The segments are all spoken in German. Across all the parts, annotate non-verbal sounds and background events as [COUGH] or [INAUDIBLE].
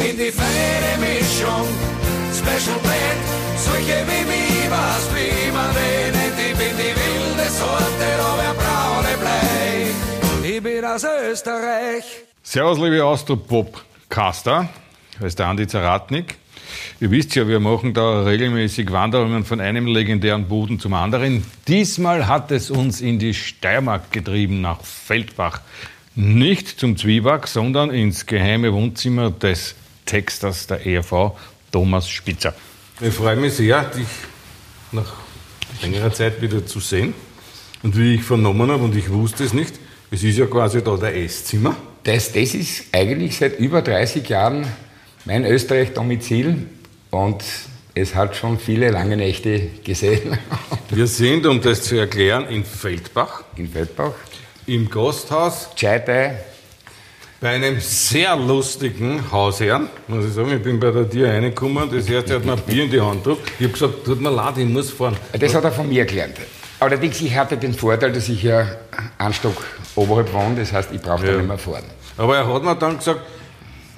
bin die feine Mischung, Special Blend, solche wie mich, was wie man wenig, ich bin die wilde Sorte, aber braune Blei. Ich bin aus Österreich. Servus, liebe Austropop-Caster. Da ist der Andi Zaratnik. Ihr wisst ja, wir machen da regelmäßig Wanderungen von einem legendären Boden zum anderen. Diesmal hat es uns in die Steiermark getrieben, nach Feldbach. Nicht zum Zwieback, sondern ins geheime Wohnzimmer des Texters der ERV, Thomas Spitzer. Ich freue mich sehr, dich nach längerer Zeit wieder zu sehen. Und wie ich vernommen habe, und ich wusste es nicht, es ist ja quasi da der Esszimmer. Das, das ist eigentlich seit über 30 Jahren mein Österreich-Domizil und es hat schon viele lange Nächte gesehen. [LAUGHS] Wir sind, um das zu erklären, in Feldbach. In Feldbach. Im Gasthaus. Scheitei. Bei einem sehr lustigen Hausherrn, muss ich sagen, ich bin bei der Tür reingekommen, das erste hat mir ein Bier in die Hand gedrückt. Ich habe gesagt, tut mir leid, ich muss fahren. Das hat er von mir gelernt. Allerdings, ich hatte den Vorteil, dass ich ja einen Stock oberhalb wohne, das heißt, ich brauche ja. nicht mehr fahren. Aber er hat mir dann gesagt,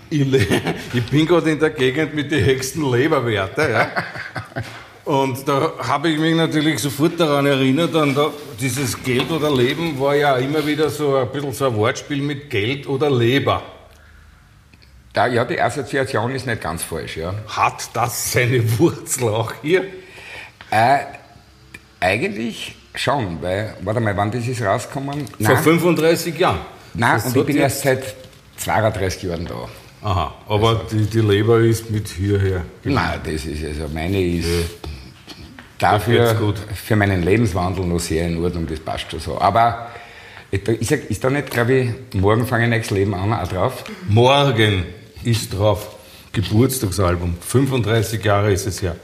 ich, [LAUGHS] ich bin gerade in der Gegend mit den höchsten Leberwerten. Ja. [LAUGHS] Und da habe ich mich natürlich sofort daran erinnert, an da, dieses Geld oder Leben war ja immer wieder so ein bisschen so ein Wortspiel mit Geld oder Leber. Da, ja, die Assoziation ist nicht ganz falsch, ja. Hat das seine Wurzel auch hier? Äh, eigentlich schon, weil, warte mal, wann das ist rausgekommen? Vor Nein. 35 Jahren? Nein, das und ich bin erst seit 32 Jahren da. Aha, aber also, die, die Leber ist mit hierher. Nein, das ist also meine ist ja. Dafür für meinen Lebenswandel noch sehr in Ordnung, das passt schon so. Aber ich sag, ist da nicht, glaube ich, morgen fange ich nächstes Leben an, auch drauf? Morgen ist drauf. Geburtstagsalbum. 35 Jahre ist es ja.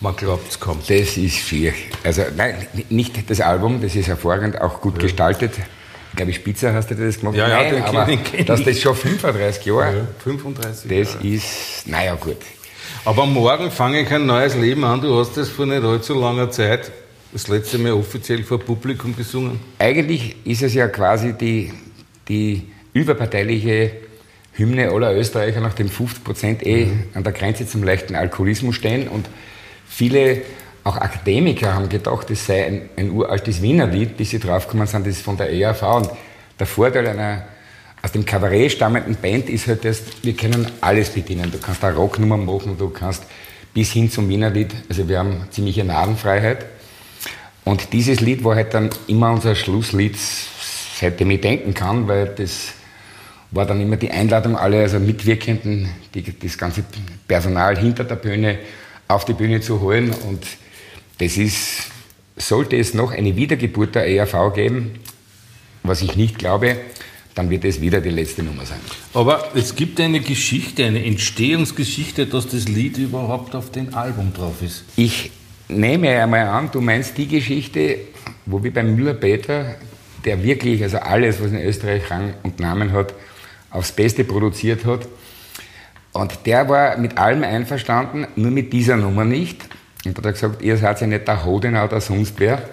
Man glaubt, es kommt. Das ist schier. Also, nein, nicht das Album, das ist hervorragend, auch gut ja. gestaltet ich glaube, Spitzer hast du das gemacht? Ja, ja, Nein, den aber den dass das schon 35 Jahre, ja, 35 das Jahre. ist, naja gut. Aber morgen fange ich ein neues Leben an. Du hast das vor nicht allzu langer Zeit das letzte Mal offiziell vor Publikum gesungen. Eigentlich ist es ja quasi die, die überparteiliche Hymne aller Österreicher, nachdem 50 Prozent eh mhm. an der Grenze zum leichten Alkoholismus stehen und viele auch Akademiker haben gedacht, das sei ein, ein uraltes Wienerlied, bis sie draufgekommen sind, das ist von der ERV. Und der Vorteil einer aus dem Kabarett stammenden Band ist halt, dass wir können alles bedienen. Du kannst eine Rocknummer machen, du kannst bis hin zum Wienerlied, also wir haben ziemliche Nadenfreiheit. Und dieses Lied war halt dann immer unser Schlusslied, seitdem ich denken kann, weil das war dann immer die Einladung, alle also Mitwirkenden, die, das ganze Personal hinter der Bühne auf die Bühne zu holen und das ist, sollte es noch eine Wiedergeburt der ERV geben, was ich nicht glaube, dann wird es wieder die letzte Nummer sein. Aber es gibt eine Geschichte, eine Entstehungsgeschichte, dass das Lied überhaupt auf dem Album drauf ist. Ich nehme einmal an, du meinst die Geschichte, wo wir beim Müller-Peter, der wirklich also alles, was in Österreich Rang und Namen hat, aufs Beste produziert hat. Und der war mit allem einverstanden, nur mit dieser Nummer nicht. Und hat er gesagt, ihr seid ja nicht der Hodenau oder sonst wer.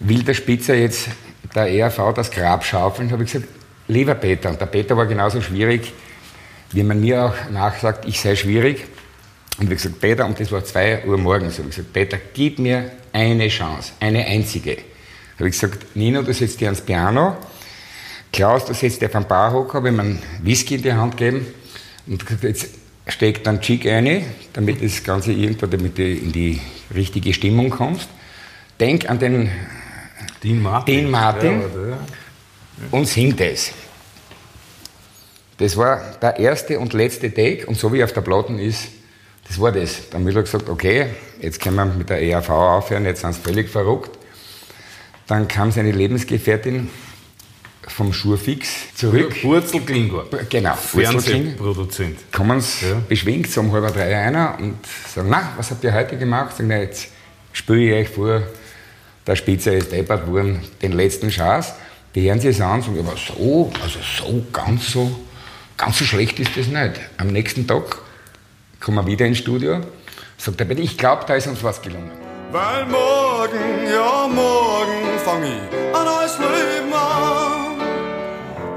Will der Spitzer jetzt der ERV das Grab schaufeln? Habe ich gesagt, lieber Peter. Und der Peter war genauso schwierig, wie man mir auch nachsagt, ich sei schwierig. Und ich gesagt, Peter, und das war zwei Uhr morgens, habe ich gesagt, Peter, gib mir eine Chance, eine einzige. Habe ich gesagt, Nino, du setzt dir ans Piano. Klaus, du setzt dir auf den Barhocker, habe ihm einen Whisky in die Hand gegeben. Und gesagt, jetzt steckt dann Chick ein, damit das Ganze irgendwo, damit du in die richtige Stimmung kommst. Denk an den Dean Martin, Dean Martin ja. Und sing das. Das war der erste und letzte Take und so wie auf der Platten ist, das war das. Dann hat er gesagt, okay, jetzt können wir mit der ERV aufhören, jetzt sind sie völlig verrückt. Dann kam seine Lebensgefährtin vom Schurfix zurück. Wurzel Klingor. Genau. Fernsehproduzent. Kommen sie ja. beschwingt so um halb drei einer und sagen, na, was habt ihr heute gemacht? Sagen, na, jetzt spüre ich euch vor, der Spitze ist deppert worden, den letzten Schatz. Die hören sich es an und sagen, aber so, also so, ganz so, ganz so schlecht ist das nicht. Am nächsten Tag kommen wir wieder ins Studio, sagt er, ich glaube, da ist uns was gelungen. Weil morgen, ja morgen, fange ich ein neues Leben an.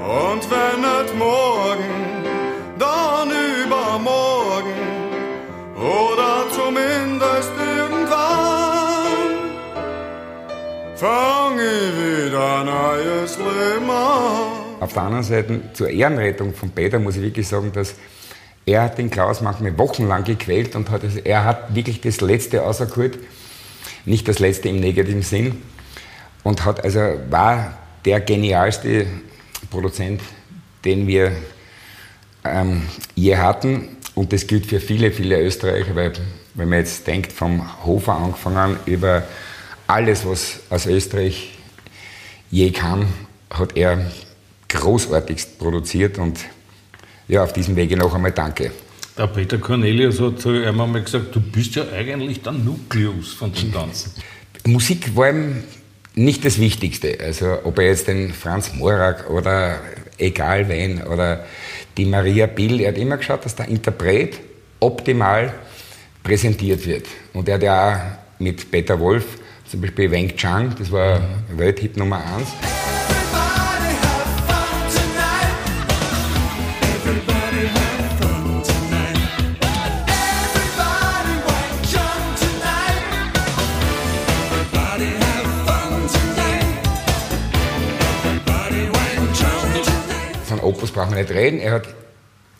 Und wenn nicht morgen, Auf der anderen Seite, zur Ehrenrettung von Peter muss ich wirklich sagen, dass er hat den Klaus manchmal wochenlang gequält und hat, also er hat wirklich das Letzte rausgeholt, nicht das Letzte im negativen Sinn, und hat also, war der genialste Produzent, den wir ähm, je hatten. Und das gilt für viele, viele Österreicher, weil wenn man jetzt denkt, vom Hofer angefangen über alles, was aus Österreich je kam, hat er großartigst produziert und ja, auf diesem Wege noch einmal danke. Der Peter Cornelius hat zu ihm einmal gesagt, du bist ja eigentlich der Nukleus von dem Ganzen. [LAUGHS] Musik war ihm nicht das Wichtigste. Also ob er jetzt den Franz Morak oder egal wen oder die Maria Bill, er hat immer geschaut, dass der Interpret optimal präsentiert wird. Und er hat ja auch mit Peter Wolf, zum Beispiel Weng Chang, das war Welthit Nummer 1. Von Opus brauchen wir nicht reden. Er hat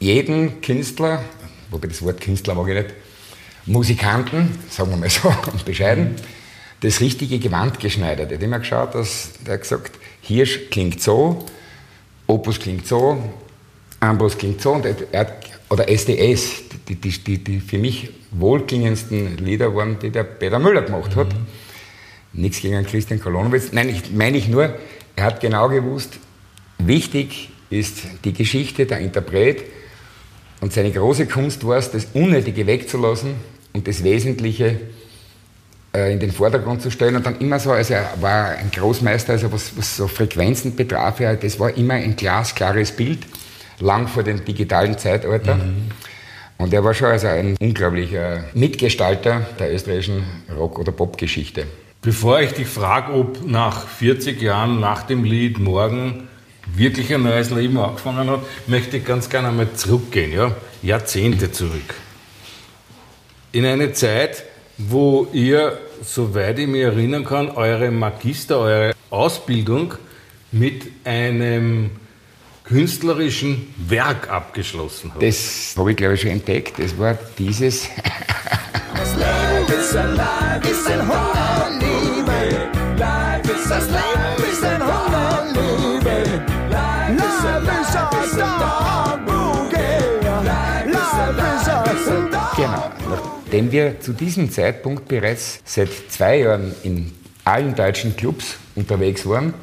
jeden Künstler, wobei das Wort Künstler mag ich nicht, Musikanten, sagen wir mal so, [LAUGHS] bescheiden, das richtige Gewand geschneidert. Er hat immer geschaut, dass der hat gesagt, Hirsch klingt so, Opus klingt so, Ambros klingt so, und er oder SDS, die, die, die, die für mich wohlklingendsten Lieder waren, die der Peter Müller gemacht hat. Mhm. Nichts gegen Christian Kolonowitz. Nein, ich meine ich nur, er hat genau gewusst, wichtig ist die Geschichte, der Interpret. Und seine große Kunst war es, das Unnötige wegzulassen und das Wesentliche äh, in den Vordergrund zu stellen. Und dann immer so, also er war ein Großmeister, also was, was so Frequenzen betraf, ja, das war immer ein glasklares Bild, lang vor dem digitalen Zeitalter. Mhm. Und er war schon also ein unglaublicher Mitgestalter der österreichischen Rock- oder Popgeschichte. Bevor ich dich frage, ob nach 40 Jahren nach dem Lied Morgen wirklich ein neues Leben angefangen hat, möchte ich ganz gerne einmal zurückgehen, ja? Jahrzehnte zurück. In eine Zeit, wo ihr, soweit ich mich erinnern kann, eure Magister, eure Ausbildung mit einem künstlerischen Werk abgeschlossen habt. Das habe ich, glaube ich, schon entdeckt. Das war dieses. das Leben ist ein Leib, ist ein Hungerliebe. Life ist das Leben Nachdem wir zu diesem Zeitpunkt bereits seit zwei Jahren in allen deutschen Clubs unterwegs waren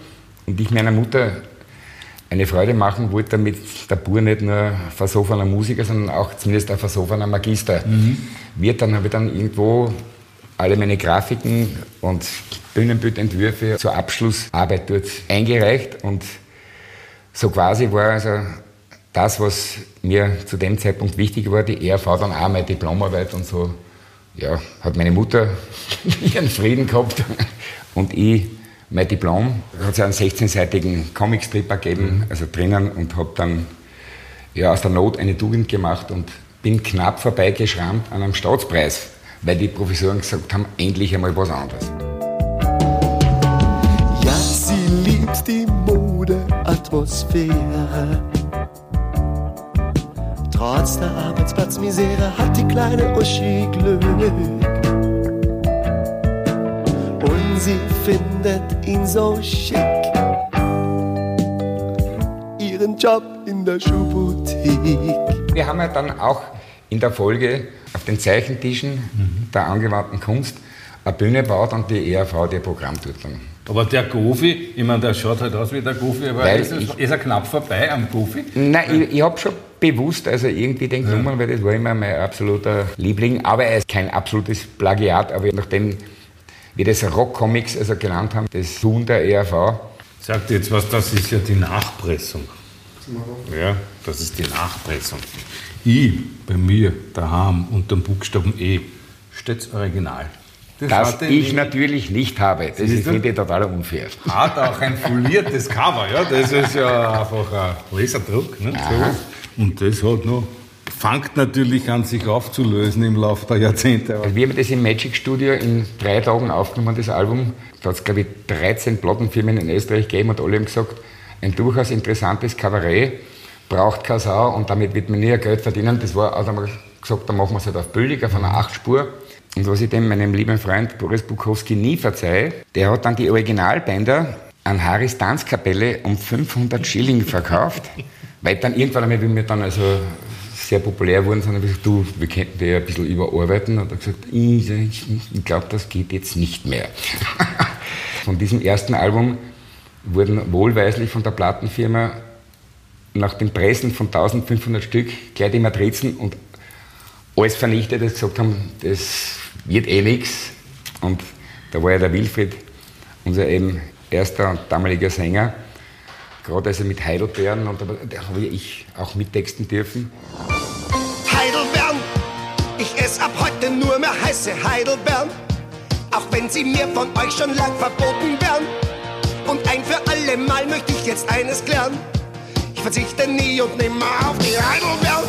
und ich meiner Mutter eine Freude machen wollte, damit der Bur nicht nur versoffener Musiker, sondern auch zumindest ein versoffener Magister mhm. wird. Dann habe ich dann irgendwo alle meine Grafiken und Bühnenbildentwürfe zur Abschlussarbeit dort eingereicht und so quasi war also das, was mir zu dem Zeitpunkt wichtig war, die ERV dann auch meine Diplomarbeit und so, ja, hat meine Mutter [LAUGHS] ihren Frieden gehabt und ich mein Diplom. Da hat es einen 16-seitigen Comicstrip gegeben, mhm. also drinnen und habe dann ja, aus der Not eine Tugend gemacht und bin knapp vorbeigeschrammt an einem Staatspreis, weil die Professoren gesagt haben, endlich einmal was anderes. Ja, sie liebt die Modeatmosphäre. Trotz der Arbeitsplatzmisere hat die kleine Uschi Glück. Und sie findet ihn so schick. Ihren Job in der Schuhboutique. Wir haben ja dann auch in der Folge auf den Zeichentischen mhm. der angewandten Kunst eine Bühne baut und die ERV die Programm tut dann. Aber der Gofi, ich meine, der schaut halt aus wie der Gofi, aber ist, ich, ist, er knapp vorbei am Gofi? Nein, ich, ich habe schon bewusst, also irgendwie den ja. Nummern, weil das war immer mein absoluter Liebling, aber er ist kein absolutes Plagiat, aber nachdem wir das Rock-Comics also genannt haben, das Tun der ERV. Sagt jetzt was, das ist ja die Nachpressung. Ja, das ist die Nachpressung. I bei mir daheim unter dem Buchstaben E steht's Original. Das, das ich natürlich nicht habe. Das ist, finde ich total unfair. Hat auch ein foliertes Cover, ja. Das ist ja einfach ein Laserdruck. Ne? So. Und das hat noch fängt natürlich an, sich aufzulösen im Laufe der Jahrzehnte. Wir haben das im Magic Studio in drei Tagen aufgenommen, das Album. Da hat es, glaube ich, 13 Plattenfirmen in Österreich gegeben und alle haben gesagt, ein durchaus interessantes Kabarett, braucht keine Sau und damit wird man nie Geld verdienen. Das war, also haben wir gesagt, dann machen wir es halt auf billig, auf einer Achtspur. Und was ich dem meinem lieben Freund Boris Bukowski nie verzeihe, der hat dann die Originalbänder an Harris Tanzkapelle um 500 Schilling verkauft, [LAUGHS] weil dann irgendwann einmal, wie wir dann also sehr populär wurden, sondern gesagt, du, wir könnten die ein bisschen überarbeiten. Und er hat gesagt, ich, ich glaube, das geht jetzt nicht mehr. [LAUGHS] von diesem ersten Album wurden wohlweislich von der Plattenfirma nach dem Pressen von 1500 Stück gleich die Matrizen und alles vernichtet, das gesagt haben, das wird eh nichts. Und da war ja der Wilfried, unser eben erster und damaliger Sänger, gerade also mit Heidelbeeren, und da, habe ich auch mittexten dürfen. Heidelbeeren, ich esse ab heute nur mehr heiße Heidelbeeren, auch wenn sie mir von euch schon lang verboten werden. Und ein für alle Mal möchte ich jetzt eines klären. Ich verzichte nie und nimmer auf die Heidelbeeren,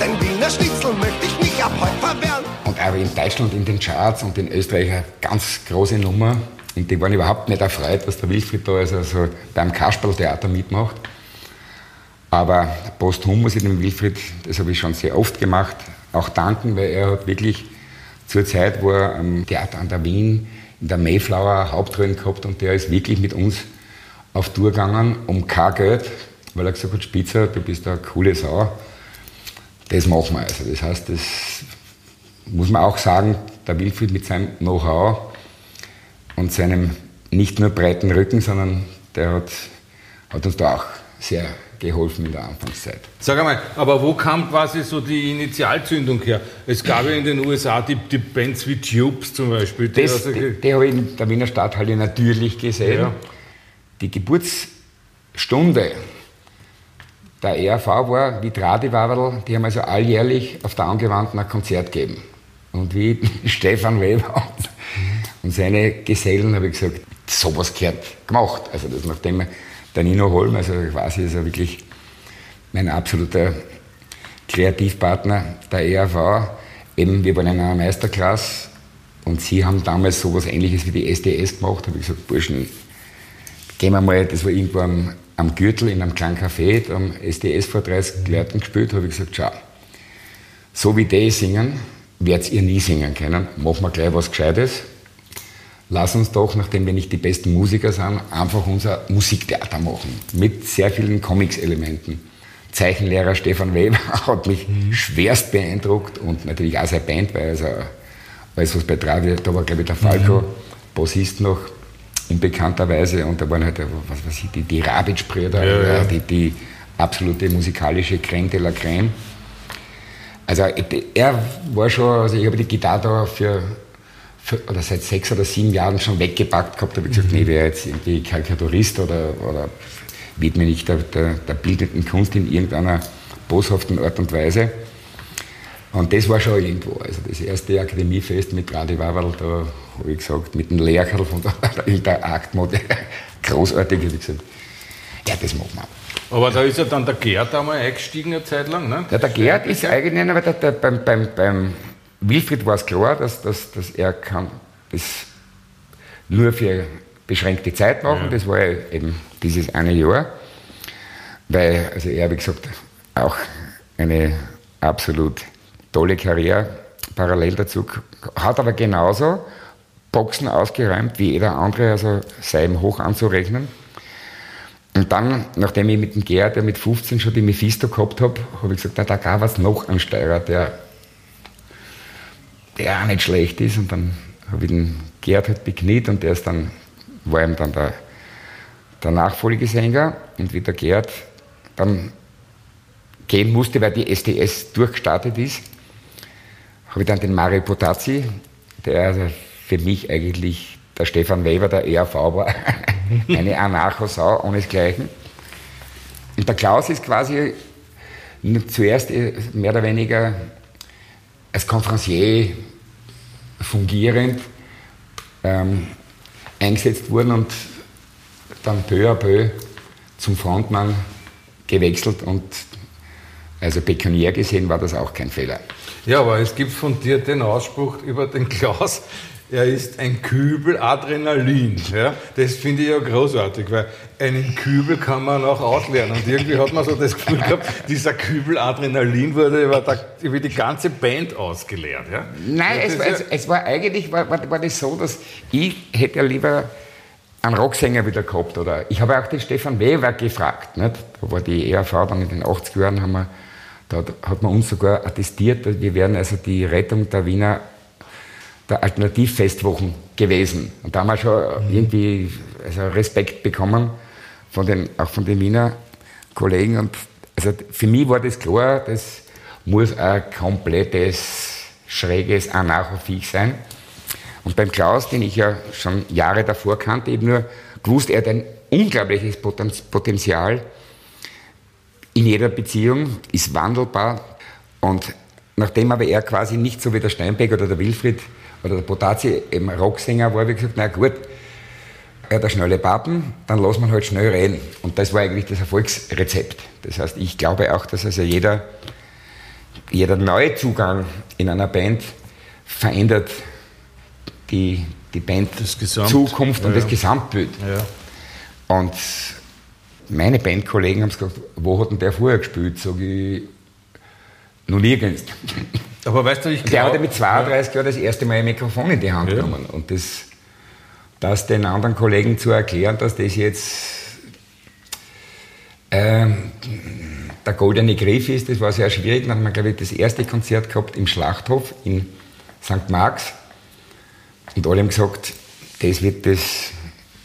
denn Wiener Schnitzel möchte ich mich ab heute verwehren. Auch in Deutschland in den Charts und in Österreich eine ganz große Nummer. Und die waren überhaupt nicht erfreut, dass der Wilfried da also, also beim Kasperltheater mitmacht. Aber posthum muss ich dem Wilfried, das habe ich schon sehr oft gemacht, auch danken, weil er hat wirklich zur Zeit, wo er am Theater an der Wien in der Mayflower Hauptrollen gehabt und der ist wirklich mit uns auf Tour gegangen um kein Geld, weil er gesagt hat, Spitzer, du bist eine coole Sau. Das machen wir. Also das heißt, das muss man auch sagen, der Wilfried mit seinem Know-how und seinem nicht nur breiten Rücken, sondern der hat, hat uns da auch sehr geholfen in der Anfangszeit. Sag einmal, aber wo kam quasi so die Initialzündung her? Es gab ja in den USA die, die Bands wie Tubes zum Beispiel. Die Das, also- die, die habe ich in der Wiener Stadthalle natürlich gesehen. Ja. Die Geburtsstunde der ERV war wie Tradiwaberl, die haben also alljährlich auf der Angewandten ein Konzert gegeben. Und wie [LAUGHS] Stefan Weber und seine Gesellen habe ich gesagt, sowas gehört gemacht. Also das nachdem der Nino Holm, also quasi ist er wirklich mein absoluter Kreativpartner der ERV. Eben, wir waren in einer Meisterklasse und sie haben damals sowas ähnliches wie die SDS gemacht. habe ich gesagt, Burschen, gehen wir mal, das war irgendwo am, am Gürtel in einem kleinen Café, da haben SDS vor 30 Leuten gespielt, habe ich gesagt, schau, so wie die singen, werdet ihr nie singen können. Machen wir gleich was Gescheites. Lass uns doch, nachdem wir nicht die besten Musiker sind, einfach unser Musiktheater machen. Mit sehr vielen Comics-Elementen. Zeichenlehrer Stefan Weber [LAUGHS] hat mich schwerst beeindruckt und natürlich auch seine Band, weil also alles, was bei Travi, da war glaube ich der Falco, Bassist noch, unbekannterweise, und da waren halt, was weiß ich, die, die Rabitsch-Brüder, Ja, ja. die, die absolute musikalische Crème de la Crème. Also er war schon, also ich habe die Gitarre da für, für oder seit sechs oder sieben Jahren schon weggepackt gehabt, habe ich gesagt, nee, wäre jetzt irgendwie Karikaturist oder, oder widme mich der, der, der bildenden Kunst in irgendeiner boshaften Art und Weise. Und das war schon irgendwo. Also das erste Akademiefest mit Radi Wawerl, da habe ich gesagt, mit dem Lehrkerl von der, [LAUGHS] der Aktmode, großartig, habe ich gesagt, ja, das machen wir. Aber da ist ja dann der Gerd einmal eingestiegen eine Zeit lang, ne? Ja, der Gerd ist eigentlich, aber der, der, beim, beim, beim Wilfried war es klar, dass, dass, dass er kann das nur für beschränkte Zeit machen. Das war ja eben dieses eine Jahr. Weil, also er, wie gesagt, auch eine absolut tolle Karriere parallel dazu hat aber genauso Boxen ausgeräumt wie jeder andere, also sei ihm hoch anzurechnen. Und dann, nachdem ich mit dem Gerd, der mit 15 schon die Mephisto gehabt habe, habe ich gesagt, na, da gab es noch einen Steirer, der, der auch nicht schlecht ist. Und dann habe ich den Gerd halt bekniet und der ist dann, war ihm dann der, der Nachfolgesänger. Und wie der Gerd dann gehen musste, weil die SDS durchgestartet ist, habe ich dann den Mario Potazzi, der also für mich eigentlich der Stefan Weber der ERV war, [LAUGHS] eine Anarcho-Sau ohnesgleichen. Und der Klaus ist quasi zuerst äh, mehr oder weniger als Konferencier fungierend ähm, eingesetzt worden und dann peu à peu zum Frontmann gewechselt und also pekuniär gesehen war das auch kein Fehler. Ja, aber es gibt von dir den Ausspruch über den Klaus, er ist ein Kübel Adrenalin. Ja? Das finde ich ja großartig, weil einen Kübel kann man auch auslernen. Und irgendwie hat man so das Gefühl gehabt, dieser Kübel Adrenalin wurde über, der, über die ganze Band ausgeleert. Ja? Nein, es, war, es, es war eigentlich war, war, war das so, dass ich hätte ja lieber einen Rocksänger wieder gehabt. Oder ich habe auch den Stefan Weber gefragt. Nicht? Da war die ERV dann in den 80er Jahren, haben wir, da hat man uns sogar attestiert, wir wären also die Rettung der Wiener der Alternativfestwochen gewesen. Und da haben wir schon irgendwie also Respekt bekommen, von den, auch von den Wiener Kollegen. Und also für mich war das klar, das muss ein komplettes, schräges Anarchoviech sein. Und beim Klaus, den ich ja schon Jahre davor kannte, eben nur gewusst, er hat ein unglaubliches Potenzial in jeder Beziehung, ist wandelbar. Und nachdem aber er quasi nicht so wie der Steinbeck oder der Wilfried oder der Potazi eben Rocksänger war, ich gesagt, na gut, er hat eine schnelle Pappen, dann lassen wir halt schnell reden. Und das war eigentlich das Erfolgsrezept. Das heißt, ich glaube auch, dass also jeder, jeder neue Zugang in einer Band verändert die, die Band Zukunft und ja. das Gesamtbild. Ja. Und meine Bandkollegen haben gesagt, wo hat denn der vorher gespielt? Sag ich, noch nirgends. Aber weißt du, ich glaube... Der hat mit 32 Jahren das erste Mal ein Mikrofon in die Hand ja. genommen. Und das, das den anderen Kollegen zu erklären, dass das jetzt ähm, der goldene Griff ist, das war sehr schwierig. Dann haben wir, glaube ich, das erste Konzert gehabt im Schlachthof in St. Marx. Und alle haben gesagt, das wird das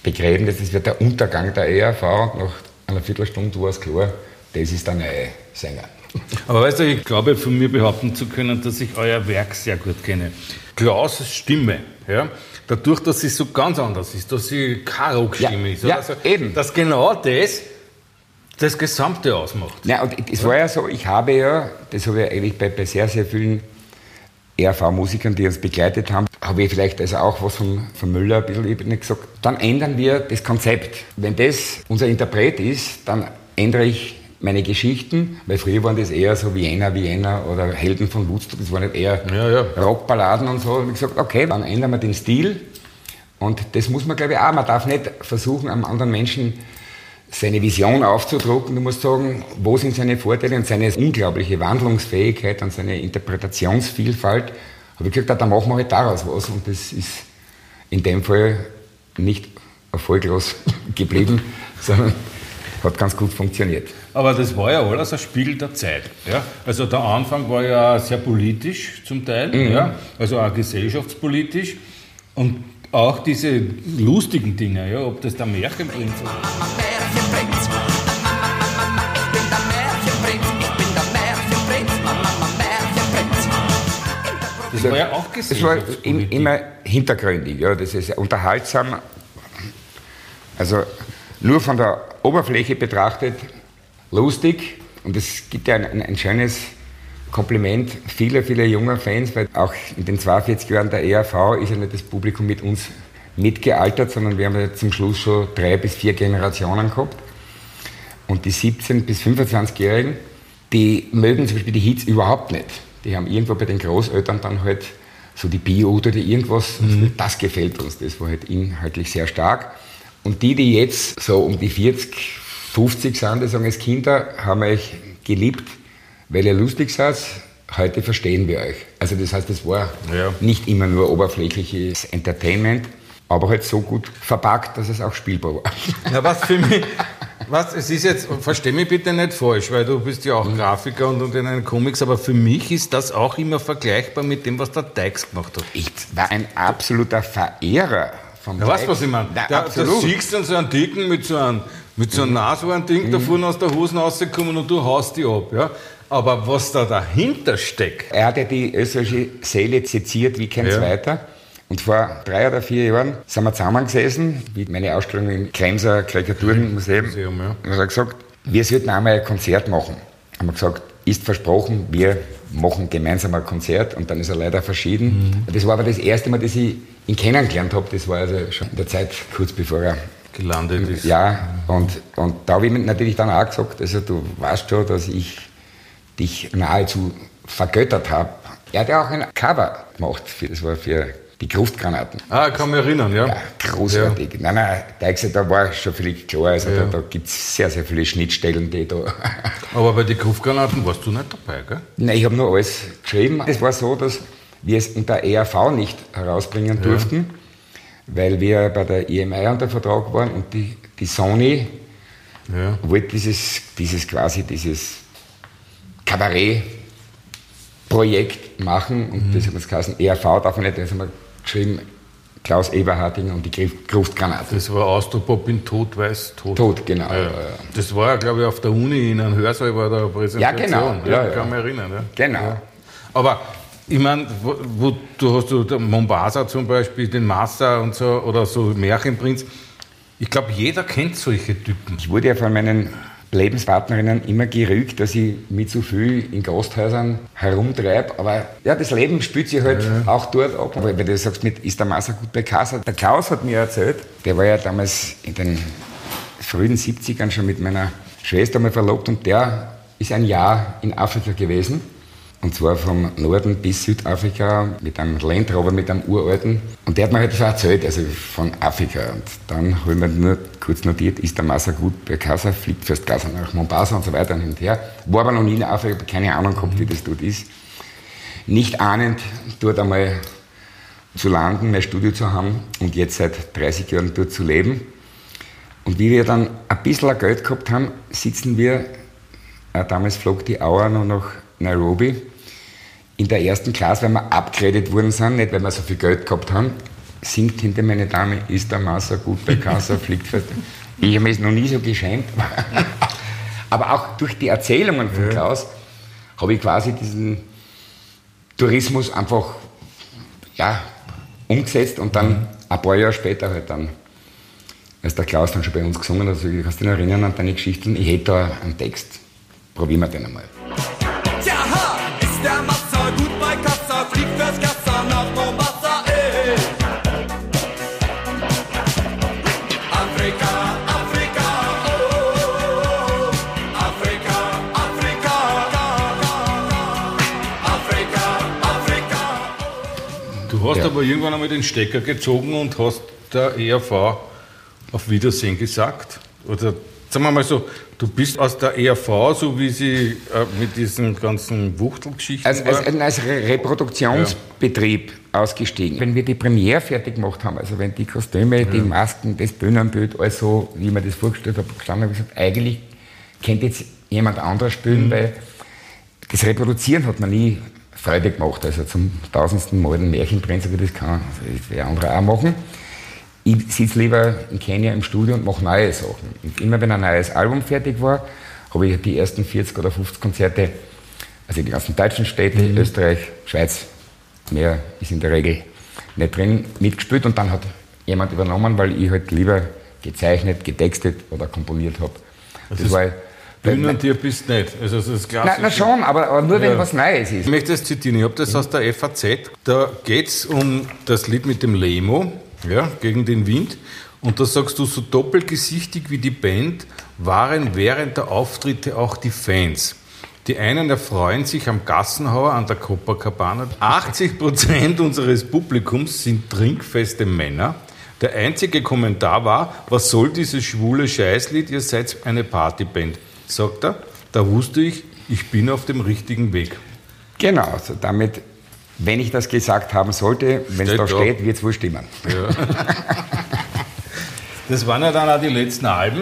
Begräbnis, das wird der Untergang der ERV. Und nach einer Viertelstunde war es klar, das ist der neue Sänger. Aber weißt du, ich glaube, von mir behaupten zu können, dass ich euer Werk sehr gut kenne. Klaus' Stimme, ja, dadurch, dass sie so ganz anders ist, dass sie keine Rockstimme ja, ist, ja, also, eben. dass genau das das Gesamte ausmacht. Ja, und es war ja so, ich habe ja, das habe ich eigentlich bei, bei sehr, sehr vielen RV-Musikern, die uns begleitet haben, habe ich vielleicht also auch was von, von Müller ein bisschen eben gesagt. Dann ändern wir das Konzept. Wenn das unser Interpret ist, dann ändere ich meine Geschichten, weil früher waren das eher so Vienna, Vienna oder Helden von Woodstock, das waren nicht eher ja, ja. Rockballaden und so. Und ich gesagt, okay, dann ändern wir den Stil. Und das muss man, glaube ich, auch. Man darf nicht versuchen, einem anderen Menschen seine Vision aufzudrucken. Du musst sagen, wo sind seine Vorteile und seine unglaubliche Wandlungsfähigkeit und seine Interpretationsvielfalt. Habe ich gesagt, dann machen wir halt daraus was. Und das ist in dem Fall nicht erfolglos [LAUGHS] geblieben, sondern hat ganz gut funktioniert. Aber das war ja alles ein Spiegel der Zeit. Ja? Also der Anfang war ja sehr politisch zum Teil, mhm. ja? also auch gesellschaftspolitisch. Und auch diese lustigen Dinge, ja? ob das der Märchenprinz war. Märchenprinz. Das war ja auch gesellschaftspolitisch. Das war immer hintergründig. Ja? Das ist unterhaltsam. Also nur von der Oberfläche betrachtet lustig und es gibt ja ein, ein schönes Kompliment vieler, vieler junger Fans, weil auch in den 42 Jahren der ERV ist ja nicht das Publikum mit uns mitgealtert, sondern wir haben ja zum Schluss schon drei bis vier Generationen gehabt. Und die 17- bis 25-Jährigen, die mögen zum Beispiel die Hits überhaupt nicht. Die haben irgendwo bei den Großeltern dann halt so die Bio oder die irgendwas, mhm. das gefällt uns, das war halt inhaltlich sehr stark. Und die, die jetzt so um die 40, 50 sind, die sagen, als Kinder haben euch geliebt, weil ihr lustig seid. Heute verstehen wir euch. Also das heißt, es war ja. nicht immer nur oberflächliches Entertainment, aber halt so gut verpackt, dass es auch spielbar war. [LAUGHS] Ja, was für mich, was, es ist jetzt, versteh mich bitte nicht falsch, weil du bist ja auch mhm. Grafiker und, und in den Comics, aber für mich ist das auch immer vergleichbar mit dem, was der Dykes gemacht hat. Ich war ein absoluter Verehrer vom ja, weißt du, was ich meine? Da, da siehst du so einen Dicken mit so einem mit so einem mhm. Nashorn-Ding mhm. da vorne aus der Hose rausgekommen und du haust die ab. Ja? Aber was da dahinter steckt. Er hat ja die österreichische Seele seziert wie kein ja. zweiter. Und vor drei oder vier Jahren sind wir zusammengesessen, wie meine Ausstellung im Kremser Karikaturenmuseum. Museum, ja. Und er hat gesagt, wir sollten einmal ein Konzert machen. Haben wir gesagt, ist versprochen, wir machen gemeinsam ein Konzert und dann ist er leider verschieden. Mhm. Das war aber das erste Mal, dass ich ihn kennengelernt habe. Das war also schon in der Zeit kurz bevor er gelandet ist. Ja, und, und da habe ich natürlich dann auch gesagt, also du weißt schon, dass ich dich nahezu vergöttert habe. Er hat ja auch ein Cover gemacht, für, das war für die Gruftgranaten. Ah, kann mich erinnern, ja. Ja, großartig. Ja. Nein, nein, Teichse, da war schon völlig klar. Also ja. da, da gibt es sehr, sehr viele Schnittstellen, die da. [LAUGHS] Aber bei den Gruftgranaten warst du nicht dabei, gell? Nein, ich habe nur alles geschrieben. Es war so, dass wir es in der ERV nicht herausbringen durften, weil wir bei der EMI unter Vertrag waren und die, die Sony wollte dieses, dieses quasi dieses Kabarett-Projekt machen und das hat uns geheißen, ERV darf man nicht, das haben wir geschrieben, Klaus Eberhardinger und die Gruftgranate. Das war Austropop in Tod, Weiß, Tod. Tot, genau. Ja, ja. Das war ja, glaube ich, auf der Uni in einem Hörsaal war da Präsentation. Ja, genau. Ja, ja. Kann mich erinnern. Genau. Aber ich meine, du hast du Mombasa zum Beispiel, den Master und so, oder so Märchenprinz. Ich glaube, jeder kennt solche Typen. Ich wurde ja von meinen Lebenspartnerinnen immer gerügt, dass ich mit zu viel in Gasthäusern herumtreibe. Aber ja, das Leben spielt sich halt auch dort ab. Aber wenn du sagst, mit ist der Maser gut bei Casa? Der Klaus hat mir erzählt, der war ja damals in den frühen 70ern schon mit meiner Schwester mal verlobt und der ist ein Jahr in Afrika gewesen. Und zwar vom Norden bis Südafrika mit einem Land Rover, mit einem uralten. Und der hat mir halt so erzählt, also von Afrika. Und dann habe ich mir nur kurz notiert, ist der Massa gut bei Casa, fliegt fürs Casa nach Mombasa und so weiter und hin und her. War aber noch nie in Afrika, keine Ahnung gehabt, wie das dort ist. Nicht ahnend, dort einmal zu landen, mein Studio zu haben und jetzt seit 30 Jahren dort zu leben. Und wie wir dann ein bisschen Geld gehabt haben, sitzen wir, äh, damals flog die Auer noch nach Nairobi, in der ersten Klasse, weil wir abgeredet worden sind, nicht weil wir so viel Geld gehabt haben, singt hinter meine Dame, ist der Master gut bei Casa, [LAUGHS] fliegt fest. Ich habe mich noch nie so geschämt. [LAUGHS] Aber auch durch die Erzählungen von Klaus habe ich quasi diesen Tourismus einfach ja, umgesetzt und dann ein paar Jahre später halt dann, als der Klaus dann schon bei uns gesungen hat, also ich kannst du dich erinnern an deine Geschichten, ich hätte da einen Text, probieren wir den einmal. Der Masser gut bei Kassa, fliegt fürs Kassa nach Mombasa, ey. Afrika, Afrika, oh. Afrika, Afrika, Afrika, Afrika. Du hast Ja. aber irgendwann einmal den Stecker gezogen und hast der ERV auf Wiedersehen gesagt. Oder sagen wir mal so, du bist aus der ERV, so wie sie äh, mit diesen ganzen Wuchtelgeschichten Als, als, als Re Reproduktionsbetrieb ausgestiegen. Wenn wir die Premiere fertig gemacht haben, also wenn die Kostüme, die Masken, das Bühnenbild, alles so, wie mir das vorgestellt habe, gestanden habe, ich gesagt, eigentlich könnte jetzt jemand anderes spielen, weil das Reproduzieren hat man nie Freude gemacht. Also zum tausendsten Mal den Märchenprinz, aber das kann also das wer andere auch machen. Ich sitze lieber in Kenia im Studio und mache neue Sachen. Und immer wenn ein neues Album fertig war, habe ich die ersten 40 oder 50 Konzerte, also die ganzen deutschen Städte, Österreich, Schweiz, mehr ist in der Regel nicht drin, mitgespielt und dann hat jemand übernommen, weil ich halt lieber gezeichnet, getextet oder komponiert habe. Das, ist war Bühnentier bist nicht. Also das ist klassisch. na schon, aber, aber nur wenn Ja. was Neues ist. Ich möchte das zitieren, ich habe das aus der FAZ. Da geht es um das Lied mit dem Lemo, ja, gegen den Wind. Und da sagst du, so doppelgesichtig wie die Band waren während der Auftritte auch die Fans. Die einen erfreuen sich am Gassenhauer an der Copacabana. 80 Prozent unseres Publikums sind trinkfeste Männer. Der einzige Kommentar war, was soll dieses schwule Scheißlied, ihr seid eine Partyband. Sagt er, da wusste ich, ich bin auf dem richtigen Weg. Genau, also damit, wenn ich das gesagt haben sollte, wenn es da da. steht, wird es wohl stimmen. [LAUGHS] Das waren ja dann auch die letzten Alben,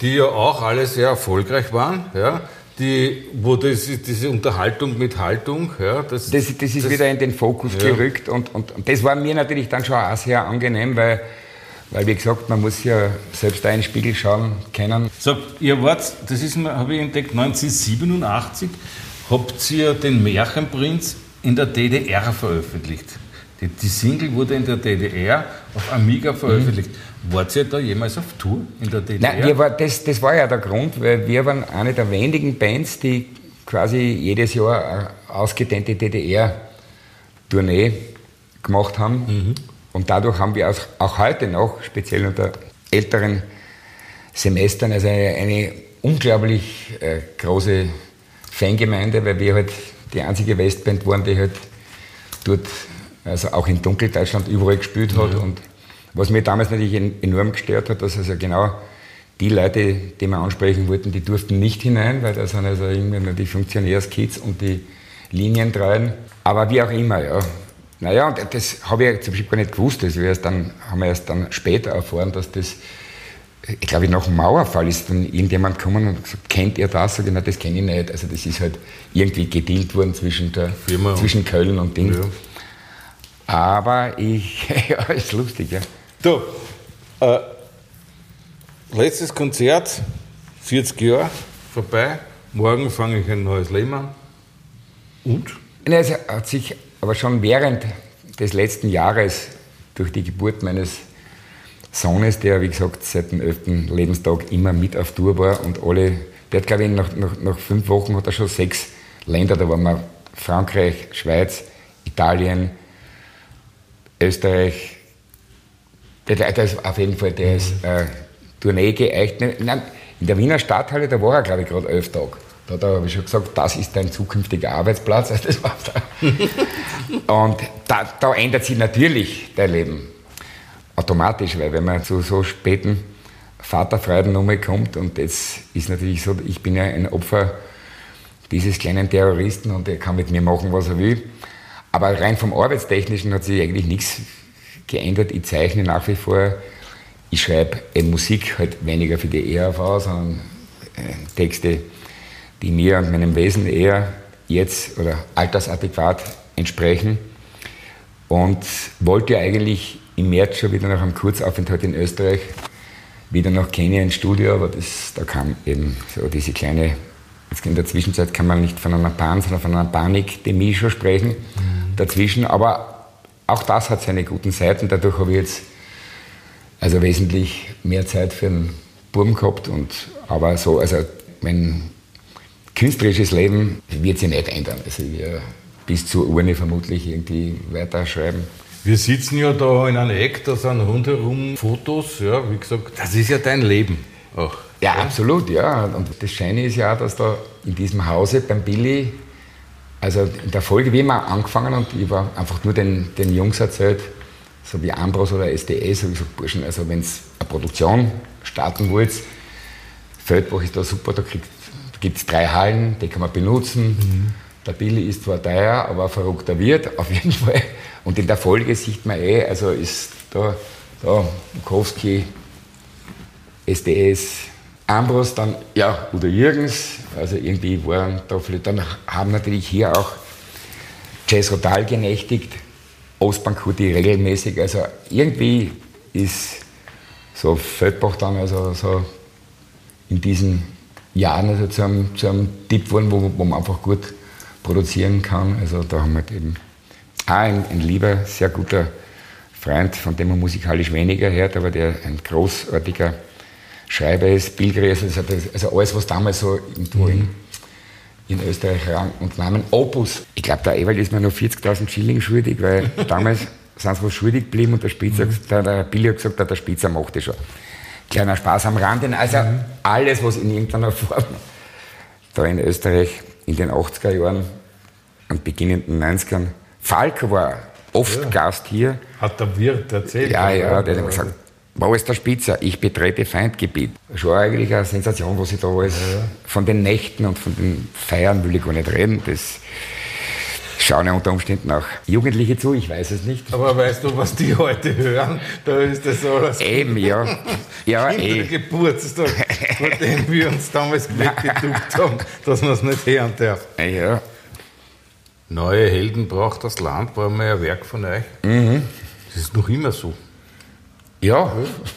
die ja auch alle sehr erfolgreich waren, ja, die, wo das, diese Unterhaltung mit Haltung, ja, das, Das, das ist wieder in den Fokus Ja. gerückt und, und, und das war mir natürlich dann schon auch sehr angenehm, weil, weil wie gesagt, man muss ja selbst da in den Spiegel schauen können. So, ihr wart, das ist, habe ich entdeckt, 1987 habt ihr den Märchenprinz in der DDR veröffentlicht. Die, die Single wurde in der DDR auf Amiga veröffentlicht. Wart ihr da jemals auf Tour in der DDR? Nein, war, das, das war ja der Grund, weil wir waren eine der wenigen Bands, die quasi jedes Jahr eine ausgedehnte DDR-Tournee gemacht haben. Und dadurch haben wir auch, auch heute noch, speziell unter älteren Semestern, also eine, eine unglaublich äh, große Fangemeinde, weil wir halt die einzige Westband waren, die halt dort also auch in Dunkeldeutschland überall gespielt hat. Mhm. Und was mir damals natürlich en- enorm gestört hat, dass also genau die Leute, die wir ansprechen wollten, die durften nicht hinein, weil da sind also irgendwie nur die Funktionärskids und die Linientreuen. Aber wie auch immer, ja. Naja, und das habe ich zum Beispiel gar nicht gewusst. Das wir erst dann, haben wir erst dann später erfahren, dass das, ich glaube, nach dem Mauerfall ist dann irgendjemand gekommen und gesagt, kennt ihr das? Sag ich, nein, das kenne ich nicht. Also das ist halt irgendwie gedealt worden zwischen, der, Firma und- zwischen Köln und Ding. Ja. Aber ich, [LAUGHS] ja, ist lustig, ja. Du, äh, letztes Konzert, 40 Jahre vorbei. Morgen fange ich ein neues Leben an. Und? Es hat sich aber schon während des letzten Jahres durch die Geburt meines Sohnes, der wie gesagt seit dem 11. Lebenstag immer mit auf Tour war und alle, der hat glaube ich nach, nach, nach fünf Wochen hat er schon sechs Länder, da waren wir Frankreich, Schweiz, Italien, Österreich, der, der, ist auf jeden Fall, der ist äh, Tournee geeignet. Nein, in der Wiener Stadthalle, da war er, glaube ich, gerade elf Tage. Da hat er habe ich schon gesagt, das ist dein zukünftiger Arbeitsplatz. Also [LAUGHS] das war da. [LAUGHS] Und da, da ändert sich natürlich dein Leben automatisch, weil wenn man zu so späten Vaterfreuden nochmal kommt und das ist natürlich so, ich bin ja ein Opfer dieses kleinen Terroristen und er kann mit mir machen, was er will. Aber rein vom Arbeitstechnischen hat sich eigentlich nichts geändert. Ich zeichne nach wie vor. Ich schreibe Musik halt weniger für die ERV, sondern äh, Texte, die mir und meinem Wesen eher jetzt oder altersadäquat entsprechen. Und wollte eigentlich im März schon wieder nach einem Kurzaufenthalt in Österreich. Wieder nach Kenia ins Studio, aber das, da kam eben so diese kleine, jetzt in der Zwischenzeit kann man nicht von einer Pan, sondern von einer Panikdemie schon sprechen dazwischen, aber auch das hat seine guten Seiten, dadurch habe ich jetzt also wesentlich mehr Zeit für einen Buben gehabt und aber so, also mein künstlerisches Leben wird sich nicht ändern, also ich werde bis zur Urne vermutlich irgendwie weiterschreiben. Wir sitzen ja da in einem Eck, da sind rundherum Fotos, ja, wie gesagt, das ist ja dein Leben auch. Ja, absolut, ja. Und das Scheine ist ja dass da in diesem Hause beim Billy, also in der Folge, wie wir angefangen und ich war einfach nur den, den Jungs erzählt, so wie Ambros oder SDS, habe ich gesagt, Burschen, also wenn es eine Produktion starten wollt, Feldbach ist da super, da, gibt es drei Hallen, die kann man benutzen. Der Billy ist zwar teuer, aber ein verrückter Wirt, auf jeden [LAUGHS] Fall. Und in der Folge sieht man eh, also ist da, da Bukowski, SDS, Ambros, dann, ja, Udo Jürgens, also irgendwie waren da vielleicht, dann haben natürlich hier auch Jazz Rotal genächtigt, Ostbankuti regelmäßig, also irgendwie ist so Feldbach dann also so in diesen Jahren also zu einem, zu einem Tipp geworden, wo, wo man einfach gut produzieren kann, also da haben wir halt eben ein, ein lieber, sehr guter Freund, von dem man musikalisch weniger hört, aber der ein großartiger Schreiber ist, Pilgers, also, also alles, was damals so irgendwo in, in Österreich Rang und Namen. Opus. Ich glaube, der Ewald ist mir noch 40.000 Schilling schuldig, weil [LAUGHS] damals sind sie was schuldig geblieben und der Spitzer, der, der Billy hat gesagt, der Spitzer macht das schon. Kleiner Spaß am Rande. Also alles, was in irgendeiner Form da in Österreich in den 80er Jahren und beginnenden 90ern. Falk war oft Gast hier. Hat der Wirt erzählt. Ja, ja, der hat immer gesagt, wo ist der Spitzer? Ich betrete Feindgebiet. Schon eigentlich eine Sensation, was ich da alles von den Nächten und von den Feiern will ich gar nicht reden. Das schauen ja unter Umständen auch Jugendliche zu, ich weiß es nicht. Aber weißt du, was die heute hören? Da ist das alles Eben, ja. [LAUGHS] Ja, eh. Geburtstag, von dem wir uns damals [LAUGHS] weggeduckt haben, dass man es nicht hören darf. Ja. Neue Helden braucht das Land, war mal ein Werk von euch. Mhm. Das ist noch immer so. Ja,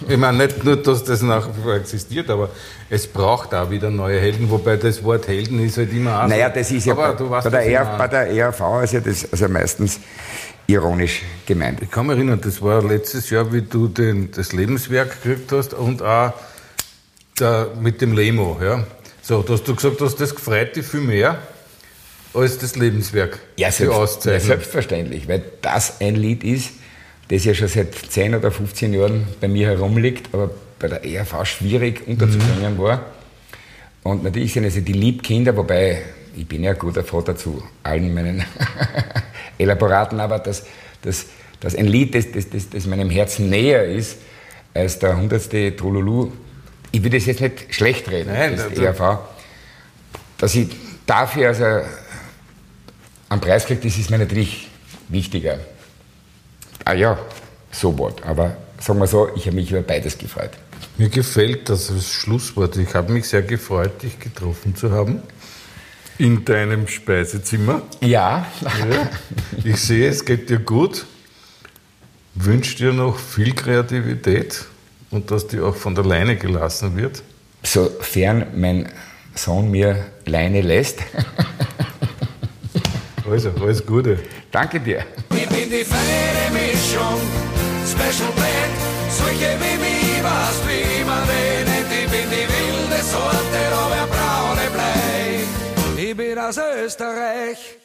Ich meine, nicht nur, dass das nach wie vor existiert, aber es braucht auch wieder neue Helden, wobei das Wort Helden ist halt immer auch so. naja, das ist ja bei, bei, der ER, meine. bei der ERV ist ja das also meistens ironisch gemeint. Ich kann mich erinnern, das war letztes Jahr, wie du den, das Lebenswerk gekriegt hast und auch der, mit dem Lemo. Ja. So, da hast du gesagt, dass das gefreut dich viel mehr als das Lebenswerk. Ja, selbst, ja, Auszeichnung. selbstverständlich, weil das ein Lied ist, das ja schon seit 10 oder 15 Jahren bei mir herumliegt, aber bei der ERV schwierig unterzubringen war. Und natürlich sind also die Liebkinder, wobei ich bin ja ein guter Vater zu allen meinen [LAUGHS] Elaboraten, aber dass, dass, dass ein Lied, das, das, das, das meinem Herzen näher ist als der hundertste Trululu, ich würde es jetzt nicht schlecht reden, Nein, das ERV, dass ich dafür also einen Preis kriege, das ist mir natürlich wichtiger. Ah ja, so was. Aber sagen wir so, ich habe mich über beides gefreut. Mir gefällt das als Schlusswort. Ich habe mich sehr gefreut, dich getroffen zu haben. In deinem Speisezimmer. Ja, Ja. Ich sehe, es geht dir gut. Wünsche dir noch viel Kreativität und dass die auch von der Leine gelassen wird. sofern mein Sohn mir Leine lässt. [LAUGHS] Also, alles Gute. Danke dir. Ich bin die feine Mischung, Special Blend, solche wie mich, was wie man den nennt. Ich bin die wilde Sorte, aber braune Blei. Ich bin aus Österreich,